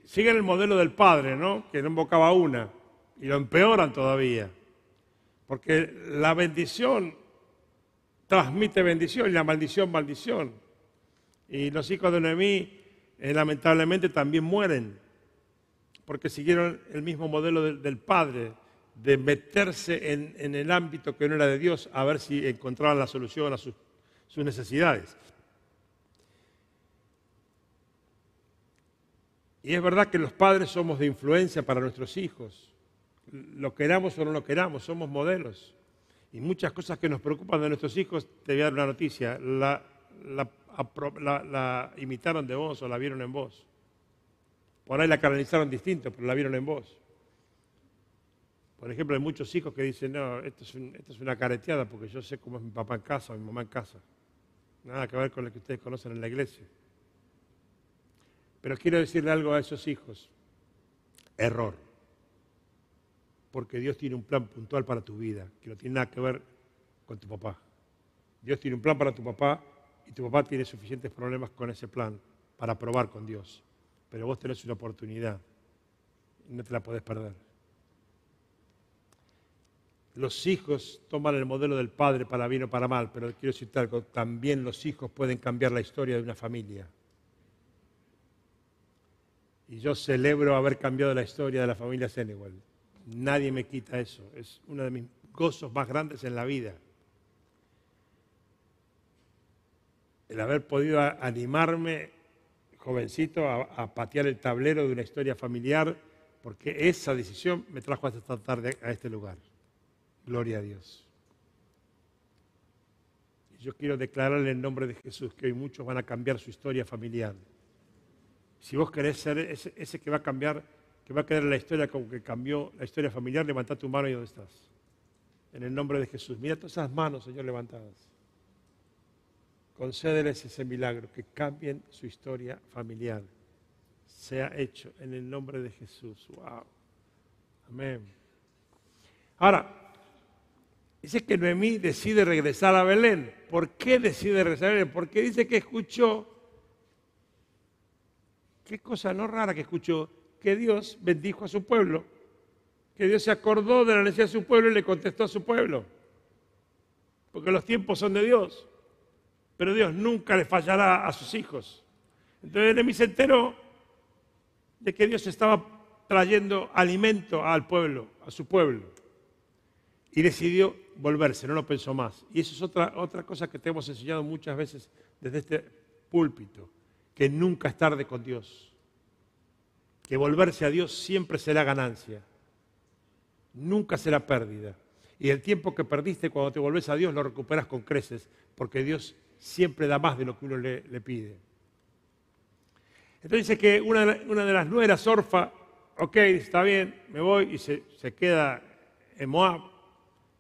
siguen el modelo del padre, ¿no? Que no invocaba una. y lo empeoran todavía. Porque la bendición transmite bendición y la maldición, maldición. Y los hijos de Noemí eh, lamentablemente también mueren, porque siguieron el mismo modelo del, padre, de meterse en, el ámbito que no era de Dios a ver si encontraban la solución a sus necesidades. Y es verdad que los padres somos de influencia para nuestros hijos. Lo queramos o no lo queramos, somos modelos. Y muchas cosas que nos preocupan de nuestros hijos, te voy a dar una noticia, la, imitaron de vos o la vieron en vos. Por ahí la canalizaron distinto, pero la vieron en vos. Por ejemplo, hay muchos hijos que dicen, no, esto es, esto es una careteada porque yo sé cómo es mi papá en casa o mi mamá en casa. Nada que ver con lo que ustedes conocen en la iglesia. Pero quiero decirle algo a esos hijos. Error. Porque Dios tiene un plan puntual para tu vida, que no tiene nada que ver con tu papá. Dios tiene un plan para tu papá y tu papá tiene suficientes problemas con ese plan para probar con Dios. Pero vos tenés una oportunidad y no te la podés perder. Los hijos toman el modelo del padre para bien o para mal, pero quiero algo, también los hijos pueden cambiar la historia de una familia. Y yo celebro haber cambiado la historia de la familia Senegal. Nadie me quita eso. Es uno de mis gozos más grandes en la vida. El haber podido animarme, jovencito, a, patear el tablero de una historia familiar, porque esa decisión me trajo hasta esta tarde a este lugar. Gloria a Dios. Yo quiero declararle en nombre de Jesús que hoy muchos van a cambiar su historia familiar. Si vos querés ser ese, que va a cambiar, que va a quedar la historia como que cambió la historia familiar, levanta tu mano y donde estás. En el nombre de Jesús. Mira todas esas manos, Señor, levantadas. Concédeles ese milagro, que cambien su historia familiar. Sea hecho en el nombre de Jesús. Wow. Amén. Ahora, dice que Noemí decide regresar a Belén. ¿Por qué decide regresar a Belén? Porque dice que escuchó qué cosa no rara que escuchó, que Dios bendijo a su pueblo, que Dios se acordó de la necesidad de su pueblo y le contestó a su pueblo. Porque los tiempos son de Dios, pero Dios nunca le fallará a sus hijos. Entonces Nehemí se enteró de que Dios estaba trayendo alimento al pueblo, a su pueblo. Y decidió volverse, no lo pensó más. Y eso es otra, otra cosa que te hemos enseñado muchas veces desde este púlpito que nunca es tarde con Dios, que volverse a Dios siempre será ganancia, nunca será pérdida. Y el tiempo que perdiste cuando te volvés a Dios lo recuperas con creces, porque Dios siempre da más de lo que uno le, pide. Entonces dice que una, de las nueras, Orfa, ok, está bien, me voy y se, queda en Moab,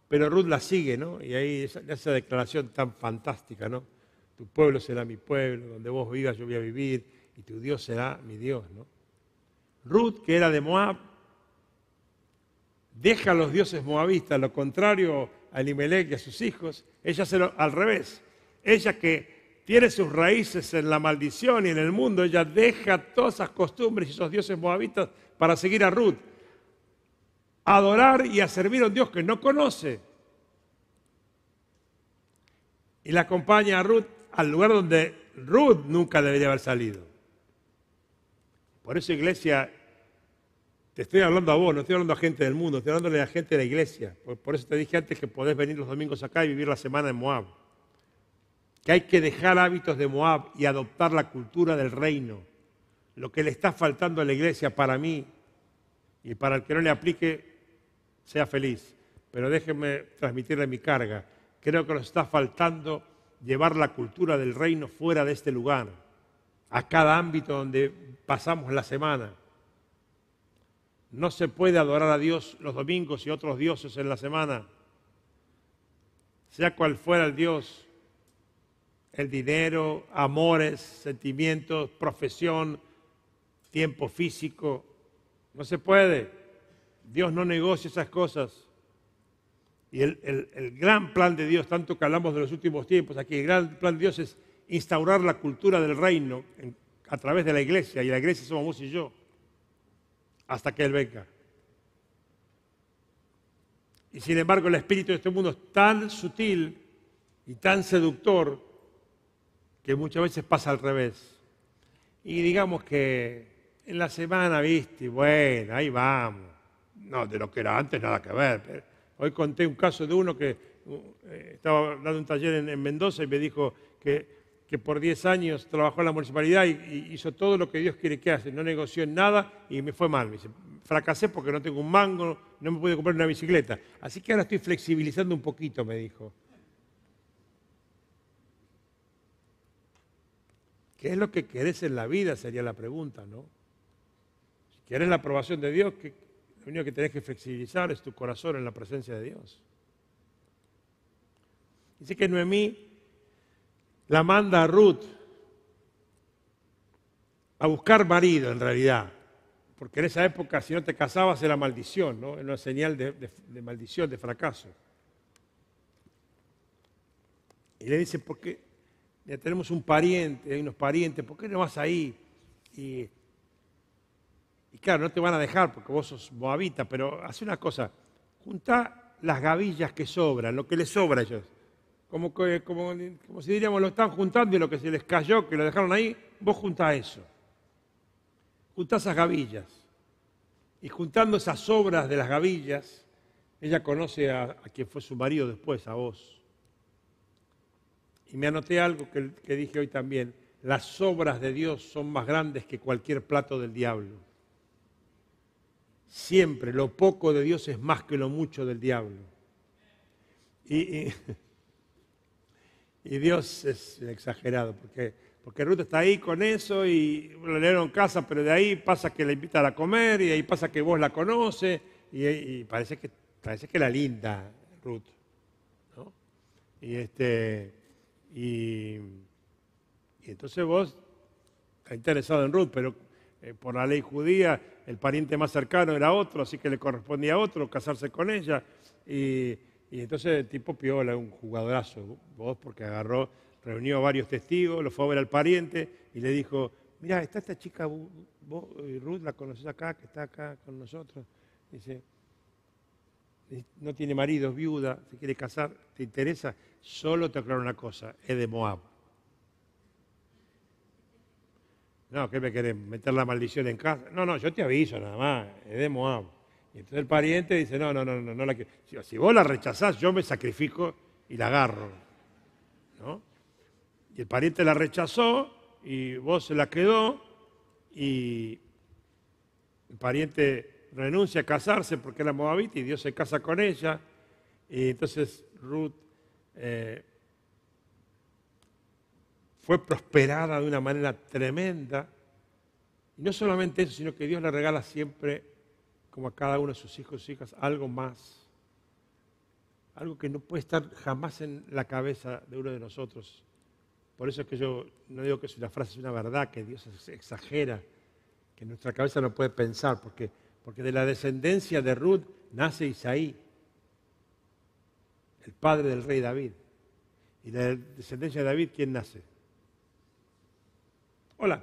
pero Ruth la sigue, ¿no? Y ahí esa declaración tan fantástica, ¿no? Tu pueblo será mi pueblo, donde vos vivas yo voy a vivir, y tu Dios será mi Dios, ¿no? Ruth, que era de Moab, deja a los dioses moabistas, lo contrario a Elimelech y a sus hijos, ella se lo, al revés. Ella que tiene sus raíces en la maldición y en el mundo, ella deja todas esas costumbres y esos dioses moabitas para seguir a Ruth. Adorar y a servir a un Dios que no conoce. Y la acompaña a Ruth al lugar donde Ruth nunca debería haber salido. Por eso, iglesia, te estoy hablando a vos, no estoy hablando a gente del mundo, estoy hablando a la gente de la iglesia. Por, eso te dije antes que podés venir los domingos acá y vivir la semana en Moab. Que hay que dejar hábitos de Moab y adoptar la cultura del reino. Lo que le está faltando a la iglesia para mí y para el que no le aplique, sea feliz. Pero déjenme transmitirle mi carga. Creo que nos está faltando llevar la cultura del reino fuera de este lugar, a cada ámbito donde pasamos la semana. No se puede adorar a Dios los domingos y otros dioses en la semana, sea cual fuera el Dios, el dinero, amores, sentimientos, profesión, tiempo físico. No se puede. Dios no negocia esas cosas. Y el, gran plan de Dios, tanto que hablamos de los últimos tiempos aquí, el gran plan de Dios es instaurar la cultura del reino a través de la iglesia, y la iglesia somos vos y yo, hasta que Él venga. Y sin embargo el espíritu de este mundo es tan sutil y tan seductor que muchas veces pasa al revés. Y digamos que en la semana, viste, bueno, ahí vamos. No, de lo que era antes nada que ver. Hoy conté un caso de uno que eh, estaba dando un taller en, Mendoza y me dijo que, por 10 años trabajó en la municipalidad y, hizo todo lo que Dios quiere que hace. No negoció en nada y me fue mal. Me dice, fracasé porque no tengo un mango, no me pude comprar una bicicleta. Así que ahora estoy flexibilizando un poquito, me dijo. ¿Qué es lo que querés en la vida? Sería la pregunta, ¿no? Si quieres la aprobación de Dios, lo único que tenés que flexibilizar es tu corazón en la presencia de Dios. Dice que Noemí la manda a Ruth a buscar marido en realidad porque en esa época si no te casabas era maldición, ¿no? Era una señal de, maldición, de fracaso. Y le dice, ¿por qué? Ya tenemos un pariente, hay unos parientes, ¿por qué no vas ahí? Y, claro, no te van a dejar porque vos sos moabita, pero hace una cosa, junta las gavillas que sobran, lo que les sobra a ellos. Como, como, como si diríamos, lo están juntando y lo que se les cayó, que lo dejaron ahí, vos juntá eso junta esas gavillas. Y juntando esas obras de las gavillas, ella conoce a, quien fue su marido después, a vos. Y me anoté algo que, que dije hoy también. Las obras de Dios son más grandes que cualquier plato del diablo. Siempre lo poco de Dios es más que lo mucho del diablo. Y, y <laughs> Dios es exagerado, porque porque Ruth está ahí con eso y le dieron casa, pero de ahí pasa que la invita a comer y de ahí pasa que vos la conoces y, parece que parece que la linda Ruth. ¿no? Y, este, y, entonces vos estás interesado en Ruth, pero eh, por la ley judía el pariente más cercano era otro, así que le correspondía a otro casarse con ella. Y, entonces el tipo piola, un jugadorazo, vos porque agarró reunió a varios testigos, lo fue a ver al pariente y le dijo, mira, está esta chica, vos, eh, Ruth, la conoces acá, que está acá con nosotros. Dice, no tiene marido, es viuda, se quiere casar, ¿te interesa? Solo te aclaro una cosa, es de Moab. No, ¿qué me querés? ¿Meter la maldición en casa? No, no, yo te aviso nada más, es de Moab. Y entonces el pariente dice, no, no, no, no, no la quiero. Si vos la rechazás, yo me sacrifico y la agarro. ¿No? Y el pariente la rechazó y vos se la quedó y el pariente renuncia a casarse porque era moabita y Dios se casa con ella. Y entonces Ruth eh, fue prosperada de una manera tremenda. Y no solamente eso, sino que Dios le regala siempre, como a cada uno de sus hijos y hijas, algo más. Algo que no puede estar jamás en la cabeza de uno de nosotros. Por eso es que yo no digo que es una frase, es una verdad, que Dios exagera, que nuestra cabeza no puede pensar, porque, porque de la descendencia de Ruth nace Isaí, el padre del rey David. Y de la descendencia de David, ¿quién nace? Hola.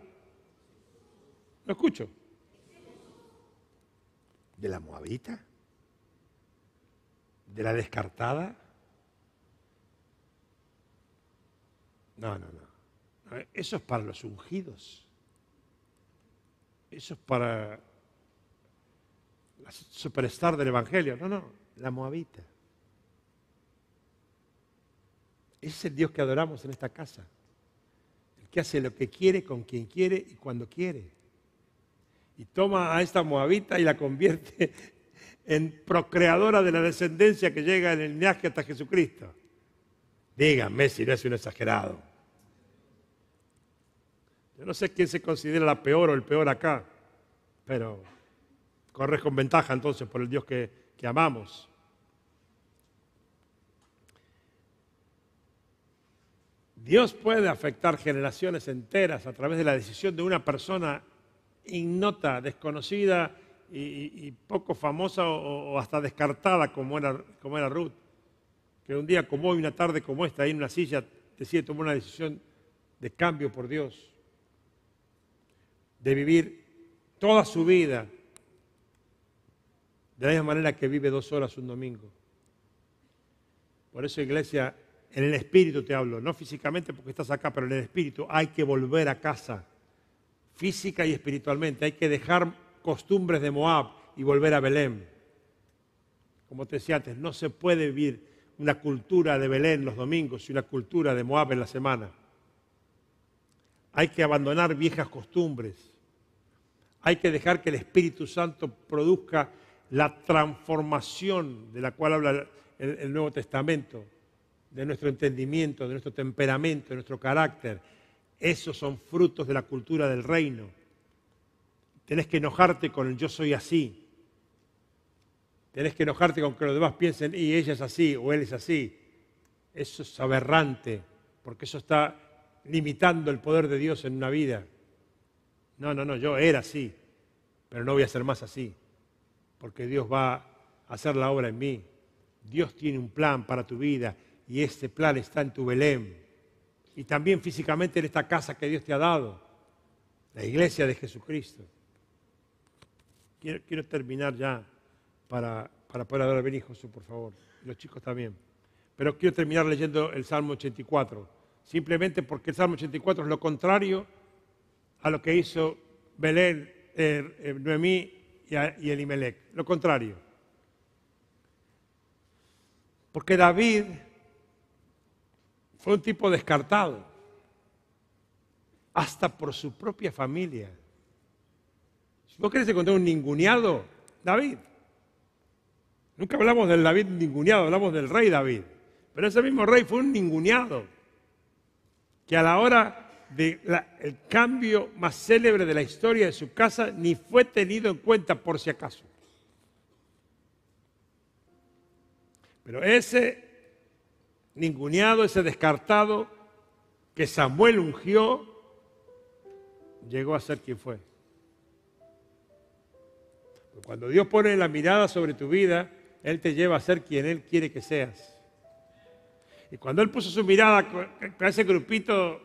¿Lo escucho? ¿De la Moabita? ¿De la descartada? No, no, no. Eso es para los ungidos. Eso es para la superstar del Evangelio. No, no, la moabita. Ese es el Dios que adoramos en esta casa. Que hace lo que quiere, con quien quiere y cuando quiere. Y toma a esta moabita y la convierte <laughs> en procreadora de la descendencia que llega en el linaje hasta Jesucristo. Díganme si no es un exagerado. Yo no sé quién se considera la peor o el peor acá, pero corres con ventaja entonces por el Dios que, que amamos. Dios puede afectar generaciones enteras a través de la decisión de una persona ignota, desconocida y, poco famosa o, hasta descartada como era, como era Ruth. Que un día como hoy, una tarde como esta, ahí en una silla, decide tomar una decisión de cambio por Dios, de vivir toda su vida de la misma manera que vive dos horas un domingo, Por eso, iglesia, en el espíritu te hablo, no físicamente porque estás acá, pero en el espíritu hay que volver a casa, física y espiritualmente. Hay que dejar costumbres de Moab y volver a Belén. Como te decía antes, no se puede vivir una cultura de Belén los domingos y una cultura de Moab en la semana. Hay que abandonar viejas costumbres. Hay que dejar que el Espíritu Santo produzca la transformación de la cual habla el, Nuevo Testamento, de nuestro entendimiento, de nuestro temperamento, de nuestro carácter. Esos son frutos de la cultura del reino. Tenés que enojarte con el yo soy así. Tenés que enojarte con que los demás piensen, y ella es así o él es así. Eso es aberrante, porque eso está limitando el poder de Dios en una vida. No, no, no, yo era así, pero no voy a ser más así, porque Dios va a hacer la obra en mí. Dios tiene un plan para tu vida y este plan está en tu Belén. Y también físicamente en esta casa que Dios te ha dado, la iglesia de Jesucristo. Quiero, terminar ya para, para poder hablar bien, Josué, por favor. Los chicos también. Pero quiero terminar leyendo el Salmo 84 simplemente porque el Salmo 84 es lo contrario a lo que hizo Belén, eh, eh, Noemí y, y Elimelech, lo contrario. Porque David fue un tipo descartado, hasta por su propia familia. Si vos querés encontrar un ninguneado, David. Nunca hablamos del David ninguneado, hablamos del rey David. Pero ese mismo rey fue un ninguneado que a la hora del cambio más célebre de la historia de su casa ni fue tenido en cuenta por si acaso. Pero ese ninguneado, ese descartado que Samuel ungió, llegó a ser quien fue. Cuando Dios pone la mirada sobre tu vida, Él te lleva a ser quien Él quiere que seas. Y cuando él puso su mirada con ese grupito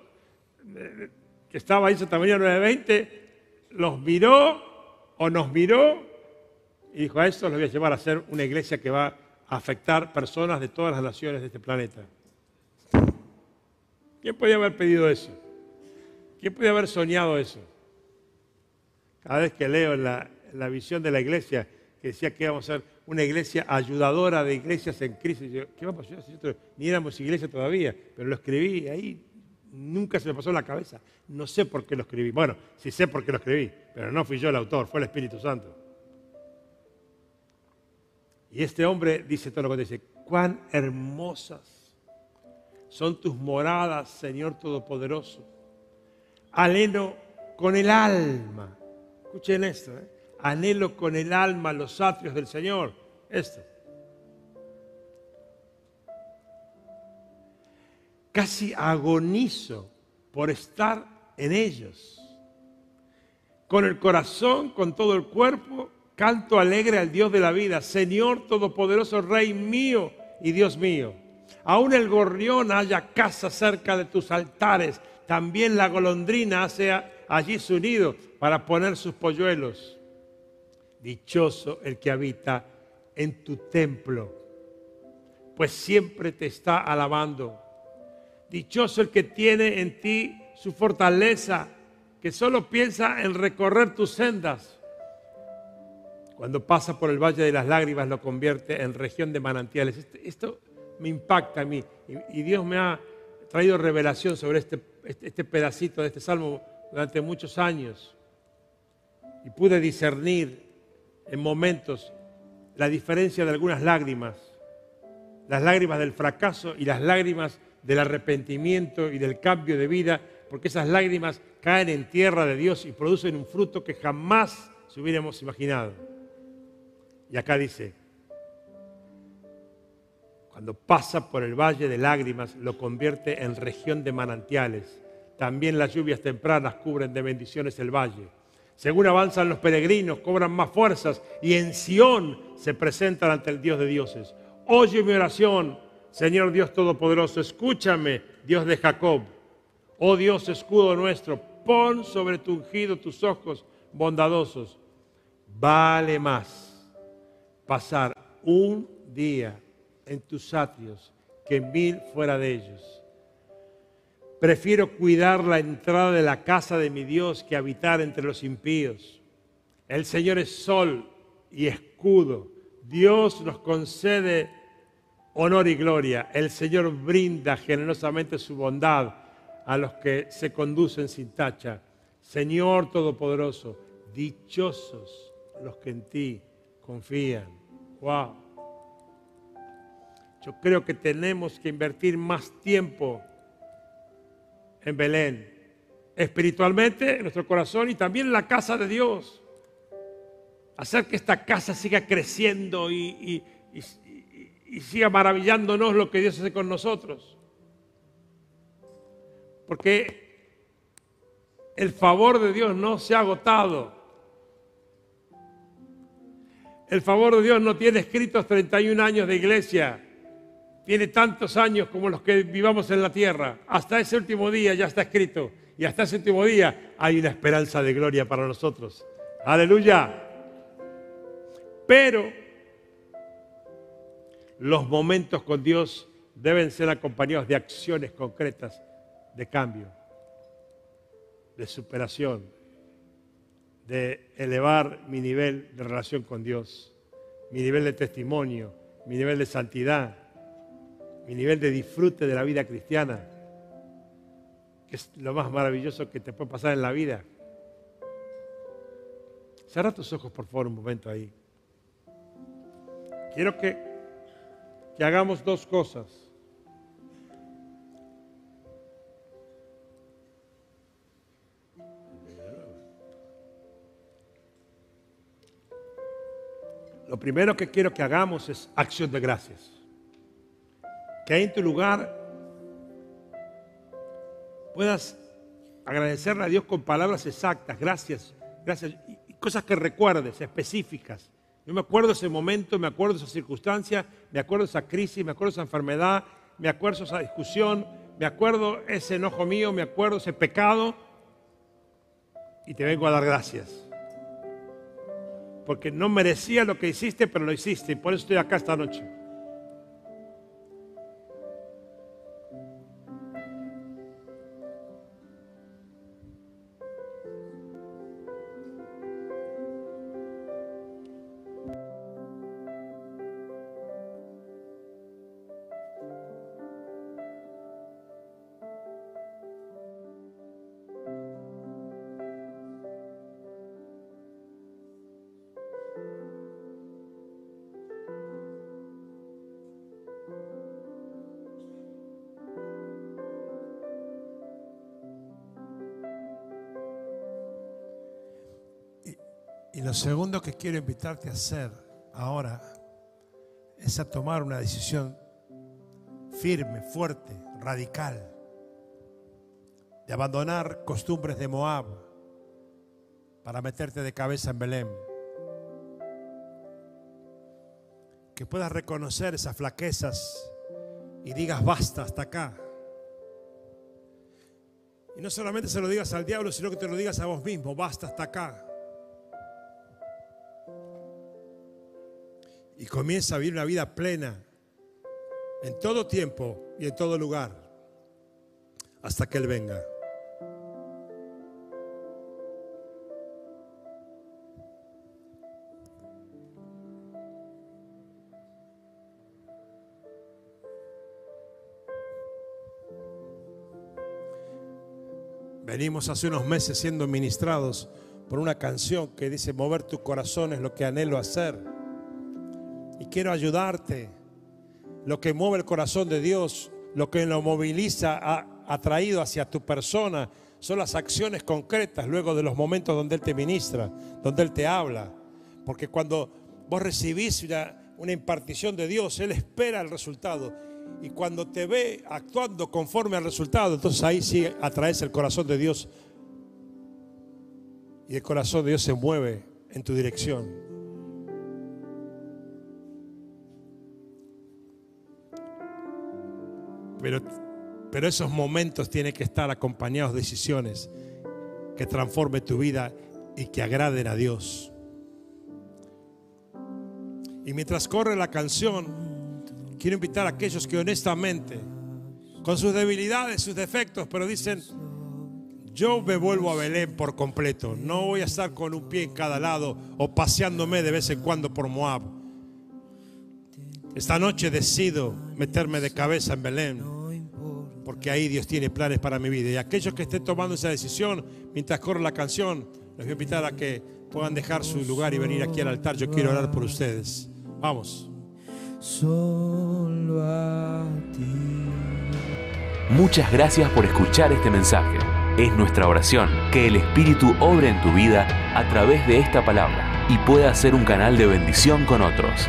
que estaba ahí en Santa María 920, los miró o nos miró y dijo, a esto los voy a llevar a ser una iglesia que va a afectar personas de todas las naciones de este planeta. ¿Quién podía haber pedido eso? ¿Quién podía haber soñado eso? Cada vez que leo la, visión de la iglesia que decía que íbamos a ser una iglesia ayudadora de iglesias en crisis. ¿Qué vamos a hacer? Ni éramos iglesia todavía, pero lo escribí ahí, nunca se me pasó en la cabeza. No sé por qué lo escribí. Bueno, sí sé por qué lo escribí, pero no fui yo el autor, fue el Espíritu Santo. Y este hombre dice todo lo que dice, cuán hermosas son tus moradas, Señor Todopoderoso. Aleno con el alma. Escuchen esto, ¿eh? anhelo con el alma los atrios del Señor. Esto. Casi agonizo por estar en ellos. Con el corazón, con todo el cuerpo, canto alegre al Dios de la vida, Señor Todopoderoso, Rey mío y Dios mío. Aún el gorrión haya casa cerca de tus altares, también la golondrina hace allí su nido para poner sus polluelos. Dichoso el que habita en tu templo, pues siempre te está alabando. Dichoso el que tiene en ti su fortaleza, que solo piensa en recorrer tus sendas. Cuando pasa por el valle de las lágrimas lo convierte en región de manantiales. Este, esto me impacta a mí y, Dios me ha traído revelación sobre este, este, este pedacito de este salmo durante muchos años. Y pude discernir en momentos la diferencia de algunas lágrimas, las lágrimas del fracaso y las lágrimas del arrepentimiento y del cambio de vida, porque esas lágrimas caen en tierra de Dios y producen un fruto que jamás se hubiéramos imaginado. Y acá dice, cuando pasa por el valle de lágrimas, lo convierte en región de manantiales. También las lluvias tempranas cubren de bendiciones el valle. Según avanzan los peregrinos, cobran más fuerzas y en Sión se presentan ante el Dios de dioses. Oye mi oración, Señor Dios Todopoderoso, escúchame, Dios de Jacob. Oh Dios, escudo nuestro, pon sobre tu ungido tus ojos bondadosos. Vale más pasar un día en tus atrios que mil fuera de ellos. Prefiero cuidar la entrada de la casa de mi Dios que habitar entre los impíos. El Señor es sol y escudo. Dios nos concede honor y gloria. El Señor brinda generosamente su bondad a los que se conducen sin tacha. Señor Todopoderoso, dichosos los que en ti confían. Wow. Yo creo que tenemos que invertir más tiempo en Belén, espiritualmente en nuestro corazón y también en la casa de Dios. Hacer que esta casa siga creciendo y, y siga maravillándonos lo que Dios hace con nosotros. Porque el favor de Dios no se ha agotado. El favor de Dios no tiene escritos 31 años de iglesia. Tiene tantos años como los que vivamos en la tierra. Hasta ese último día ya está escrito. Y hasta ese último día hay una esperanza de gloria para nosotros. Aleluya. Pero los momentos con Dios deben ser acompañados de acciones concretas de cambio, de superación, de elevar mi nivel de relación con Dios, mi nivel de testimonio, mi nivel de santidad, mi nivel de disfrute de la vida cristiana, que es lo más maravilloso que te puede pasar en la vida. Cerra tus ojos, por favor, un momento ahí. Quiero que, que hagamos dos cosas. Lo primero que quiero que hagamos es acción de gracias. Que ahí en tu lugar puedas agradecerle a Dios con palabras exactas, gracias, gracias, cosas que recuerdes, específicas. Yo me acuerdo ese momento, me acuerdo esa circunstancia, me acuerdo esa crisis, me acuerdo esa enfermedad, me acuerdo esa discusión, me acuerdo ese enojo mío, me acuerdo ese pecado, y te vengo a dar gracias porque no merecía lo que hiciste, pero lo hiciste y por eso estoy acá esta noche. Lo segundo que quiero invitarte a hacer ahora es a tomar una decisión firme, fuerte, radical, de abandonar costumbres de Moab para meterte de cabeza en Belén. Que puedas reconocer esas flaquezas y digas basta hasta acá. Y no solamente se lo digas al diablo, sino que te lo digas a vos mismo, basta hasta acá. Comienza a vivir una vida plena en todo tiempo y en todo lugar hasta que Él venga. Venimos hace unos meses siendo ministrados por una canción que dice, mover tu corazón es lo que anhelo hacer y quiero ayudarte. Lo que mueve el corazón de Dios, lo que lo moviliza, ha atraído hacia tu persona, son las acciones concretas luego de los momentos donde Él te ministra, donde Él te habla. Porque cuando vos recibís una, impartición de Dios, Él espera el resultado. Y cuando te ve actuando conforme al resultado, entonces ahí sí atraes el corazón de Dios. Y el corazón de Dios se mueve en tu dirección. Pero, pero esos momentos tienen que estar acompañados de decisiones que transformen tu vida y que agraden a Dios. Y mientras corre la canción, quiero invitar a aquellos que honestamente, con sus debilidades, sus defectos, pero dicen, yo me vuelvo a Belén por completo. No voy a estar con un pie en cada lado o paseándome de vez en cuando por Moab. Esta noche decido meterme de cabeza en Belén, porque ahí Dios tiene planes para mi vida. Y aquellos que estén tomando esa decisión mientras corre la canción, les voy a invitar a que puedan dejar su lugar y venir aquí al altar. Yo quiero orar por ustedes. Vamos. Solo a ti. Muchas gracias por escuchar este mensaje. Es nuestra oración que el Espíritu obre en tu vida a través de esta palabra y pueda ser un canal de bendición con otros.